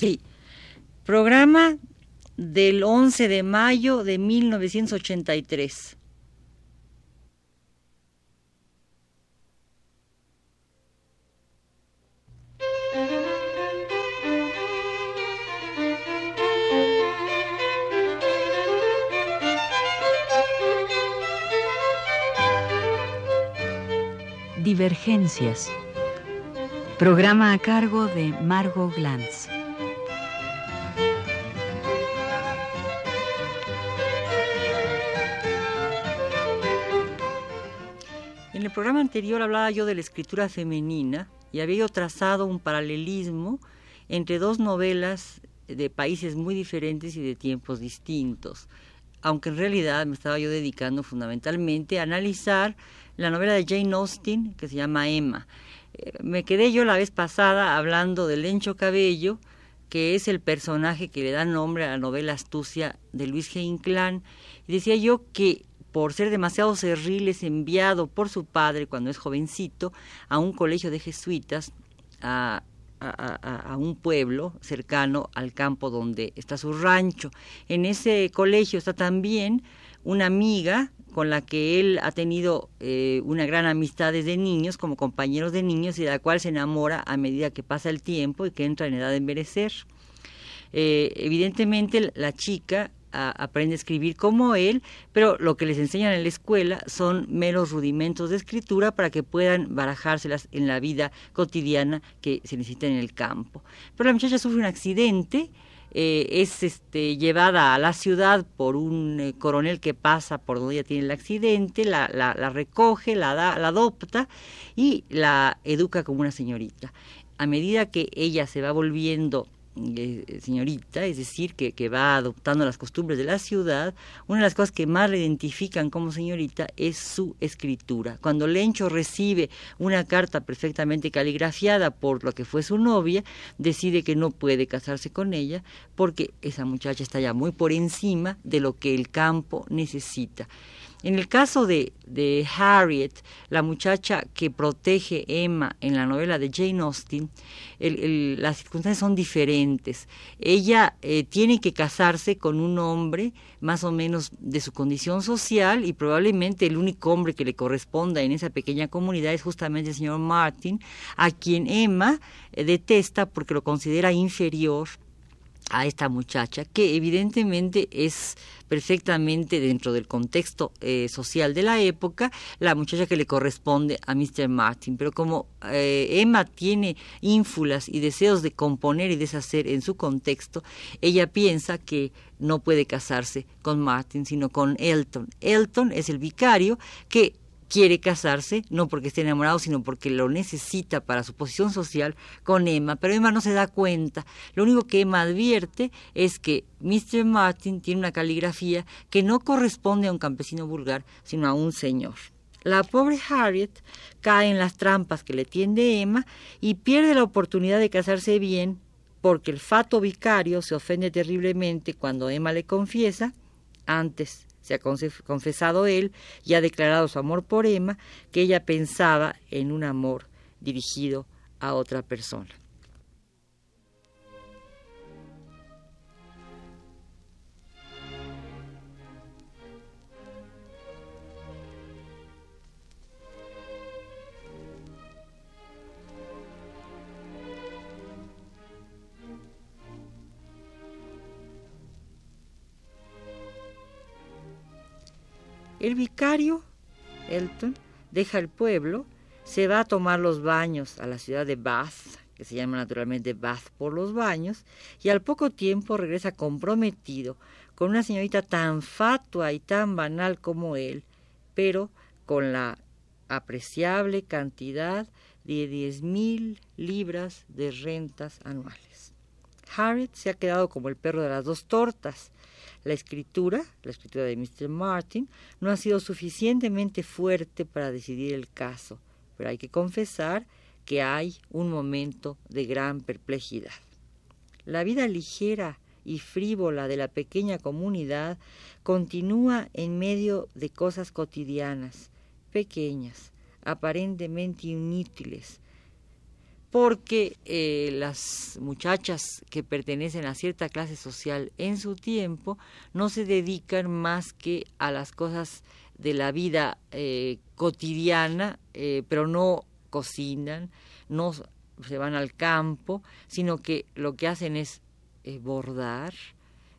Sí. Programa del 11 de mayo de 1983. Divergencias. Programa a cargo de Margot Glantz. El programa anterior hablaba yo de la escritura femenina y había yo trazado un paralelismo entre dos novelas de países muy diferentes y de tiempos distintos, aunque en realidad me estaba yo dedicando fundamentalmente a analizar la novela de Jane Austen que se llama Emma. Eh, me quedé yo la vez pasada hablando de Lencho Cabello, que es el personaje que le da nombre a la novela Astucia de Luis G. Inclán, y decía yo que por ser demasiado cerril es enviado por su padre cuando es jovencito a un colegio de jesuitas a, a, un pueblo cercano al campo donde está su rancho. En ese colegio está también una amiga con la que él ha tenido eh, una gran amistad desde niños, como compañeros de niños, y de la cual se enamora a medida que pasa el tiempo y que entra en edad de envejecer. Eh, evidentemente la chica aprende a escribir como él, pero lo que les enseñan en la escuela son meros rudimentos de escritura para que puedan barajárselas en la vida cotidiana que se necesita en el campo. Pero la muchacha sufre un accidente, eh, es este, llevada a la ciudad por un eh, coronel que pasa por donde ella tiene el accidente, la, la, la recoge, la, da, la adopta y la educa como una señorita. A medida que ella se va volviendo señorita, es decir, que, que, va adoptando las costumbres de la ciudad, una de las cosas que más le identifican como señorita es su escritura. Cuando Lencho recibe una carta perfectamente caligrafiada por lo que fue su novia, decide que no puede casarse con ella porque esa muchacha está ya muy por encima de lo que el campo necesita. En el caso de, de, Harriet, la muchacha que protege Emma en la novela de Jane Austen, las circunstancias son diferentes. Ella eh, tiene que casarse con un hombre más o menos de su condición social y probablemente el único hombre que le corresponda en esa pequeña comunidad es justamente el señor Martin, a quien Emma eh, detesta porque lo considera inferior a esta muchacha, que evidentemente es perfectamente dentro del contexto eh, social de la época, la muchacha que le corresponde a Mr. Martin. Pero como eh, Emma tiene ínfulas y deseos de componer y deshacer en su contexto, ella piensa que no puede casarse con Martin, sino con Elton. Elton es el vicario que quiere casarse, no porque esté enamorado, sino porque lo necesita para su posición social con Emma, pero Emma no se da cuenta. Lo único que Emma advierte es que Mr. Martin tiene una caligrafía que no corresponde a un campesino vulgar, sino a un señor. La pobre Harriet cae en las trampas que le tiende Emma y pierde la oportunidad de casarse bien porque el fato vicario se ofende terriblemente cuando Emma le confiesa, antes se ha confesado él y ha declarado su amor por Emma, que ella pensaba en un amor dirigido a otra persona. El vicario, Elton, deja el pueblo, se va a tomar los baños a la ciudad de Bath, que se llama naturalmente Bath por los baños, y al poco tiempo regresa comprometido con una señorita tan fatua y tan banal como él, pero con la apreciable cantidad de diez mil libras de rentas anuales. Harriet se ha quedado como el perro de las dos tortas, la escritura, la escritura de Mr. Martin, no ha sido suficientemente fuerte para decidir el caso, pero hay que confesar que hay un momento de gran perplejidad. La vida ligera y frívola de la pequeña comunidad continúa en medio de cosas cotidianas, pequeñas, aparentemente inútiles, porque eh, las muchachas que pertenecen a cierta clase social en su tiempo no se dedican más que a las cosas de la vida eh, cotidiana, eh, pero no cocinan, no se van al campo, sino que lo que hacen es bordar,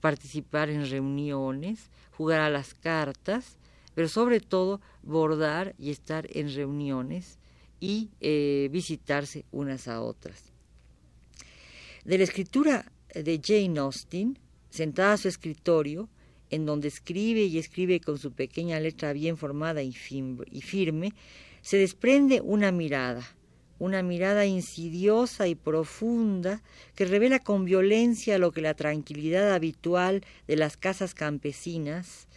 participar en reuniones, jugar a las cartas, pero sobre todo bordar y estar en reuniones y eh, visitarse unas a otras. De la escritura de Jane Austen, sentada a su escritorio, en donde escribe y escribe con su pequeña letra bien formada y firme, se desprende una mirada, una mirada insidiosa y profunda que revela con violencia lo que la tranquilidad habitual de las casas campesinas,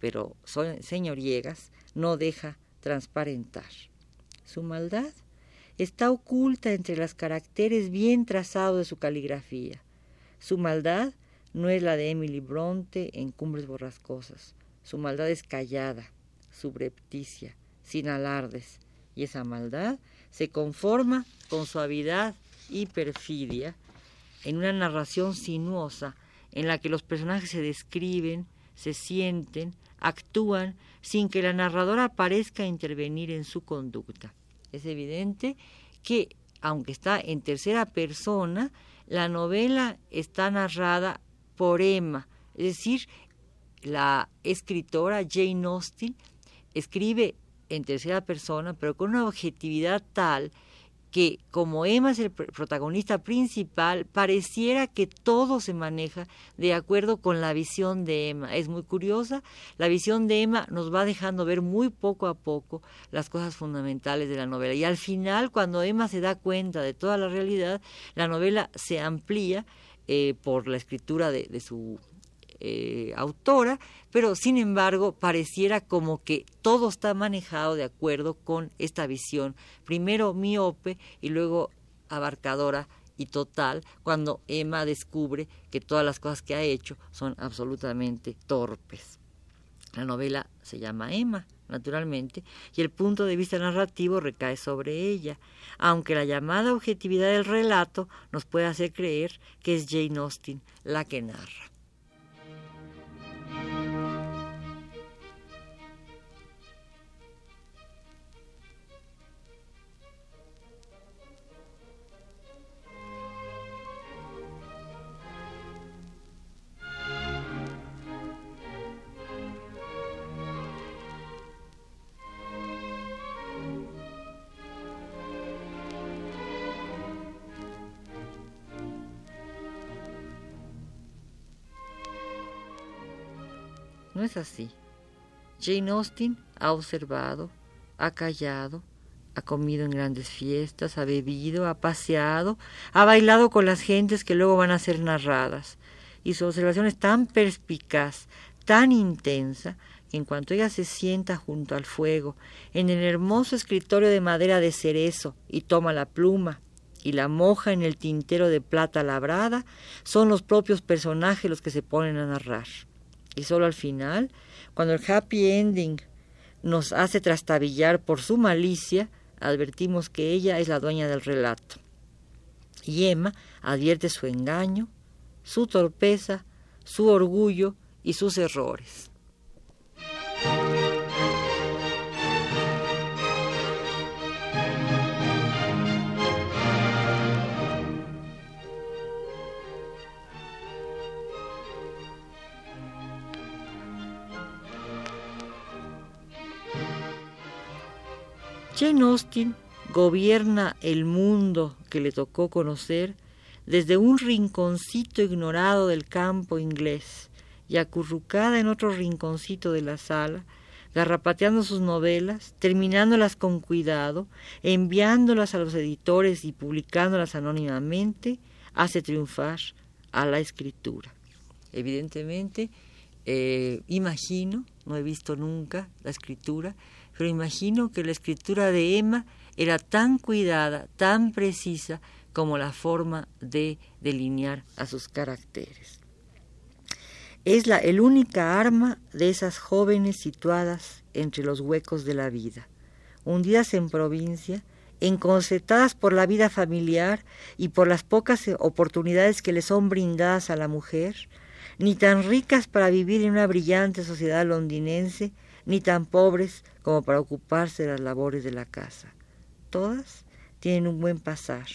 pero señoriegas, no deja transparentar. Su maldad está oculta entre los caracteres bien trazados de su caligrafía. Su maldad no es la de Emily Bronte en Cumbres Borrascosas. Su maldad es callada, subrepticia, sin alardes, y esa maldad se conforma con suavidad y perfidia en una narración sinuosa en la que los personajes se describen, se sienten, actúan sin que la narradora parezca intervenir en su conducta. Es evidente que, aunque está en tercera persona, la novela está narrada por Emma, es decir, la escritora Jane Austen escribe en tercera persona, pero con una objetividad tal que como Emma es el protagonista principal, pareciera que todo se maneja de acuerdo con la visión de Emma. Es muy curiosa, la visión de Emma nos va dejando ver muy poco a poco las cosas fundamentales de la novela. Y al final, cuando Emma se da cuenta de toda la realidad, la novela se amplía eh, por la escritura de su eh, autora, pero sin embargo pareciera como que todo está manejado de acuerdo con esta visión, primero miope y luego abarcadora y total, cuando Emma descubre que todas las cosas que ha hecho son absolutamente torpes. La novela se llama Emma, naturalmente, y el punto de vista narrativo recae sobre ella, aunque la llamada objetividad del relato nos puede hacer creer que es Jane Austen la que narra. No es así. Jane Austen ha observado, ha callado, ha comido en grandes fiestas, ha bebido, ha paseado, ha bailado con las gentes que luego van a ser narradas. Y su observación es tan perspicaz, tan intensa, que en cuanto ella se sienta junto al fuego, en el hermoso escritorio de madera de cerezo, y toma la pluma, y la moja en el tintero de plata labrada, son los propios personajes los que se ponen a narrar. Y solo al final, cuando el happy ending nos hace trastabillar por su malicia, advertimos que ella es la dueña del relato. Y Emma advierte su engaño, su torpeza, su orgullo y sus errores. Jane Austen gobierna el mundo que le tocó conocer desde un rinconcito ignorado del campo inglés y acurrucada en otro rinconcito de la sala, garrapateando sus novelas, terminándolas con cuidado, enviándolas a los editores y publicándolas anónimamente, hace triunfar a la escritura. Evidentemente, eh, imagino, no he visto nunca la escritura, pero imagino que la escritura de Emma era tan cuidada, tan precisa como la forma de delinear a sus caracteres. Es la el única arma de esas jóvenes situadas entre los huecos de la vida, hundidas en provincia encorsetadas por la vida familiar y por las pocas oportunidades que le son brindadas a la mujer, ni tan ricas para vivir en una brillante sociedad londinense, ni tan pobres como para ocuparse de las labores de la casa. Todas tienen un buen pasar,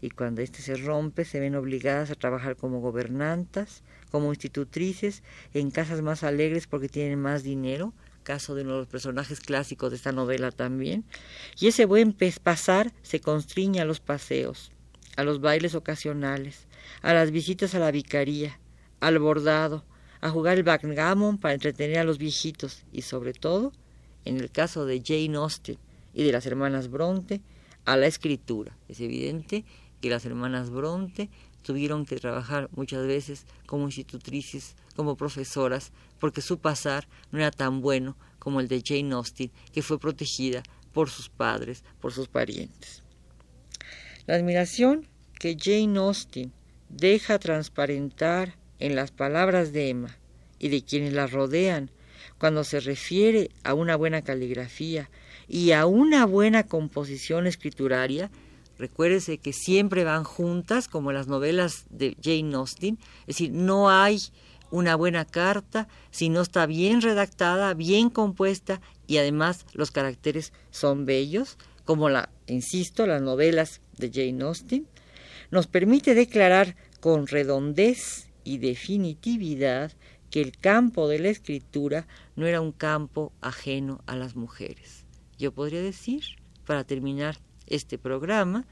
y cuando éste se rompe se ven obligadas a trabajar como gobernantas, como institutrices, en casas más alegres porque tienen más dinero, caso de uno de los personajes clásicos de esta novela también, y ese buen pasar se constriñe a los paseos, a los bailes ocasionales, a las visitas a la vicaría, al bordado, a jugar el backgammon para entretener a los viejitos y sobre todo, en el caso de Jane Austen y de las hermanas Bronte, a la escritura. Es evidente que las hermanas Bronte tuvieron que trabajar muchas veces como institutrices, como profesoras, porque su pasar no era tan bueno como el de Jane Austen, que fue protegida por sus padres, por sus parientes. La admiración que Jane Austen deja transparentar en las palabras de Emma y de quienes la rodean cuando se refiere a una buena caligrafía y a una buena composición escrituraria, recuérdese que siempre van juntas, como las novelas de Jane Austen, es decir, no hay una buena carta si no está bien redactada, bien compuesta y además los caracteres son bellos, como la, insisto, las novelas de Jane Austen, nos permite declarar con redondez y definitividad que el campo de la escritura no era un campo ajeno a las mujeres. Yo podría decir, para terminar este programa,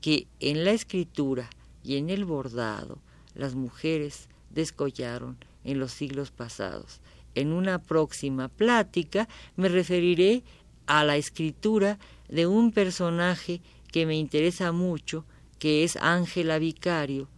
que en la escritura y en el bordado las mujeres descollaron en los siglos pasados. En una próxima plática me referiré a la escritura de un personaje que me interesa mucho, que es Ángela Vicario,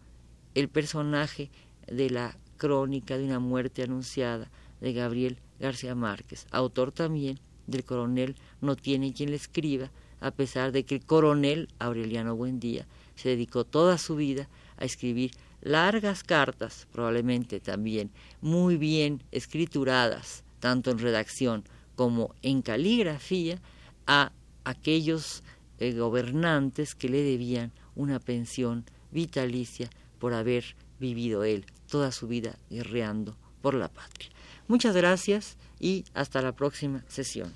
el personaje de la crónica de una muerte anunciada de Gabriel García Márquez, autor también del coronel No tiene quien le escriba, a pesar de que el coronel Aureliano Buendía se dedicó toda su vida a escribir largas cartas, probablemente también muy bien escrituradas, tanto en redacción como en caligrafía, a aquellos eh, gobernantes que le debían una pensión vitalicia por haber vivido él toda su vida guerreando por la patria. Muchas gracias y hasta la próxima sesión.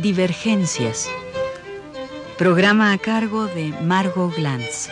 Divergencias. Programa a cargo de Margot Glantz.